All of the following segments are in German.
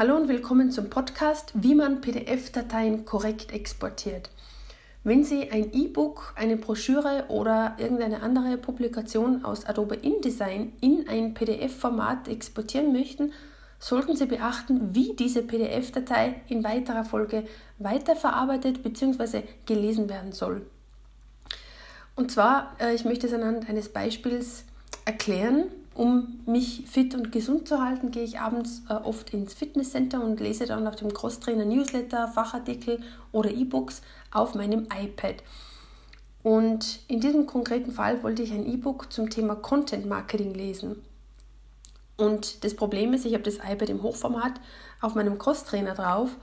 Hallo und willkommen zum Podcast, wie man PDF-Dateien korrekt exportiert. Wenn Sie ein E-Book, eine Broschüre oder irgendeine andere Publikation aus Adobe InDesign in ein PDF-Format exportieren möchten, sollten Sie beachten, wie diese PDF-Datei in weiterer Folge weiterverarbeitet bzw. gelesen werden soll. Und zwar, äh, ich möchte es anhand eines Beispiels erklären, um mich fit und gesund zu halten, gehe ich abends äh, oft ins Fitnesscenter und lese dann auf dem Crosstrainer Newsletter, Fachartikel oder E-Books auf meinem iPad. Und in diesem konkreten Fall wollte ich ein E-Book zum Thema Content Marketing lesen. Und das Problem ist, ich habe das iPad im Hochformat auf meinem Crosstrainer drauf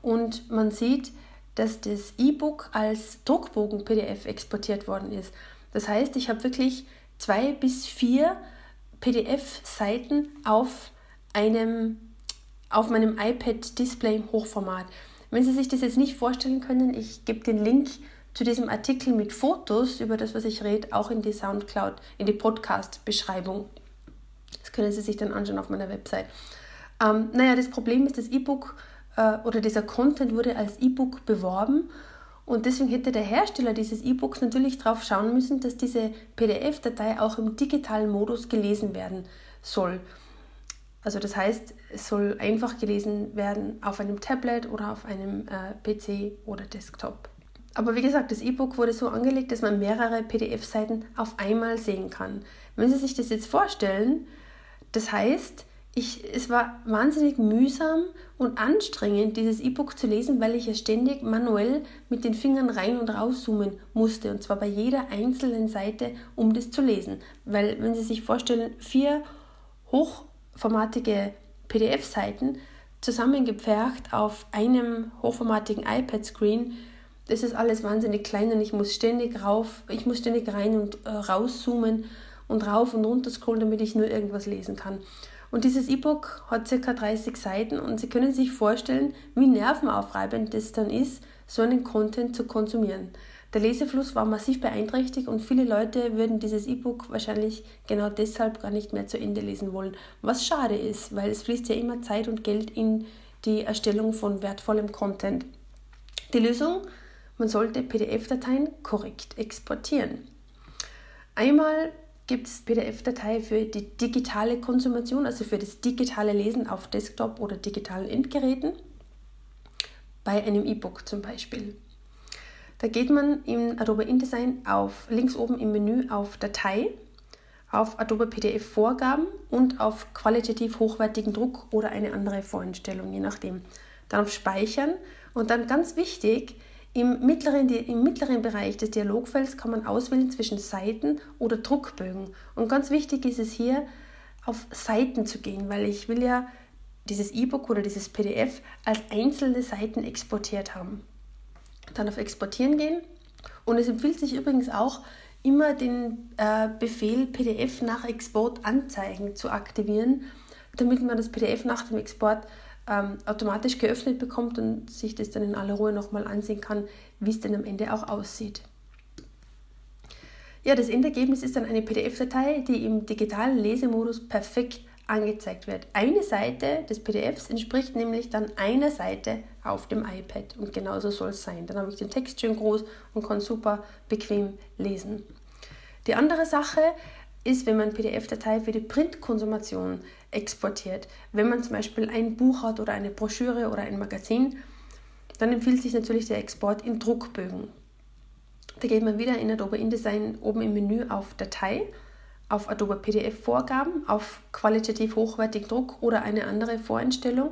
und man sieht, dass das E-Book als Druckbogen-PDF exportiert worden ist. Das heißt, ich habe wirklich zwei bis vier PDF-Seiten auf einem auf meinem iPad-Display im Hochformat. Wenn Sie sich das jetzt nicht vorstellen können, ich gebe den Link zu diesem Artikel mit Fotos über das, was ich rede, auch in die Soundcloud, in die Podcast-Beschreibung. Das können Sie sich dann anschauen auf meiner Website. Ähm, naja, das Problem ist, das E-Book äh, oder dieser Content wurde als E-Book beworben und deswegen hätte der Hersteller dieses E-Books natürlich darauf schauen müssen, dass diese PDF-Datei auch im digitalen Modus gelesen werden soll. Also das heißt, es soll einfach gelesen werden auf einem Tablet oder auf einem äh, PC oder Desktop. Aber wie gesagt, das E-Book wurde so angelegt, dass man mehrere PDF-Seiten auf einmal sehen kann. Wenn Sie sich das jetzt vorstellen, das heißt, ich, es war wahnsinnig mühsam und anstrengend, dieses E-Book zu lesen, weil ich ja ständig manuell mit den Fingern rein und rauszoomen musste. Und zwar bei jeder einzelnen Seite, um das zu lesen. Weil, wenn Sie sich vorstellen, vier hochformatige PDF-Seiten zusammengepfercht auf einem hochformatigen iPad-Screen, das ist alles wahnsinnig klein und ich muss ständig rauf, ich muss ständig rein und äh, rauszoomen und rauf und runter scrollen, damit ich nur irgendwas lesen kann. Und dieses E-Book hat ca. 30 Seiten und Sie können sich vorstellen, wie nervenaufreibend das dann ist, so einen Content zu konsumieren. Der Lesefluss war massiv beeinträchtigt und viele Leute würden dieses E-Book wahrscheinlich genau deshalb gar nicht mehr zu Ende lesen wollen. Was schade ist, weil es fließt ja immer Zeit und Geld in die Erstellung von wertvollem Content. Die Lösung? Man sollte PDF-Dateien korrekt exportieren. Einmal gibt es PDF-Datei für die digitale Konsumation, also für das digitale Lesen auf Desktop oder digitalen Endgeräten, bei einem E-Book zum Beispiel. Da geht man in Adobe InDesign auf links oben im Menü auf Datei, auf Adobe PDF Vorgaben und auf qualitativ hochwertigen Druck oder eine andere Voreinstellung, je nachdem. Dann auf Speichern und dann ganz wichtig, im mittleren, Im mittleren Bereich des Dialogfelds kann man auswählen zwischen Seiten oder Druckbögen. Und ganz wichtig ist es hier, auf Seiten zu gehen, weil ich will ja dieses E-Book oder dieses PDF als einzelne Seiten exportiert haben. Dann auf Exportieren gehen. Und es empfiehlt sich übrigens auch, immer den äh, Befehl PDF nach Export anzeigen zu aktivieren, damit man das PDF nach dem Export ähm, automatisch geöffnet bekommt und sich das dann in aller Ruhe nochmal ansehen kann, wie es denn am Ende auch aussieht. Ja, das Endergebnis ist dann eine PDF-Datei, die im digitalen Lesemodus perfekt angezeigt wird. Eine Seite des PDFs entspricht nämlich dann einer Seite auf dem iPad und genauso soll es sein. Dann habe ich den Text schön groß und kann super bequem lesen. Die andere Sache ist, wenn man PDF-Datei für die Printkonsumation exportiert. Wenn man zum Beispiel ein Buch hat oder eine Broschüre oder ein Magazin, dann empfiehlt sich natürlich der Export in Druckbögen. Da geht man wieder in Adobe InDesign oben im Menü auf Datei, auf Adobe PDF Vorgaben, auf qualitativ hochwertigen Druck oder eine andere Voreinstellung,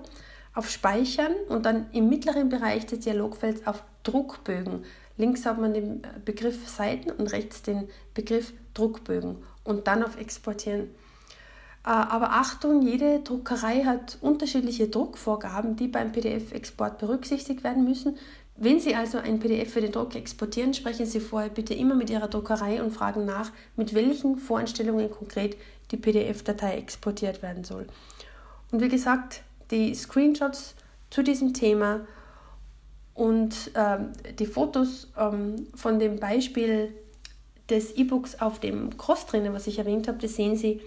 auf Speichern und dann im mittleren Bereich des Dialogfelds auf Druckbögen. Links hat man den Begriff Seiten und rechts den Begriff Druckbögen und dann auf Exportieren. Äh, aber Achtung, jede Druckerei hat unterschiedliche Druckvorgaben, die beim PDF-Export berücksichtigt werden müssen. Wenn Sie also ein PDF für den Druck exportieren, sprechen Sie vorher bitte immer mit Ihrer Druckerei und fragen nach, mit welchen Voreinstellungen konkret die PDF-Datei exportiert werden soll. Und wie gesagt, die Screenshots zu diesem Thema und ähm, die Fotos ähm, von dem Beispiel des E-Books auf dem Crosstrainer, was ich erwähnt habe, das sehen Sie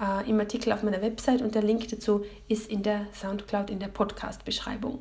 äh, im Artikel auf meiner Website und der Link dazu ist in der Soundcloud in der Podcast-Beschreibung.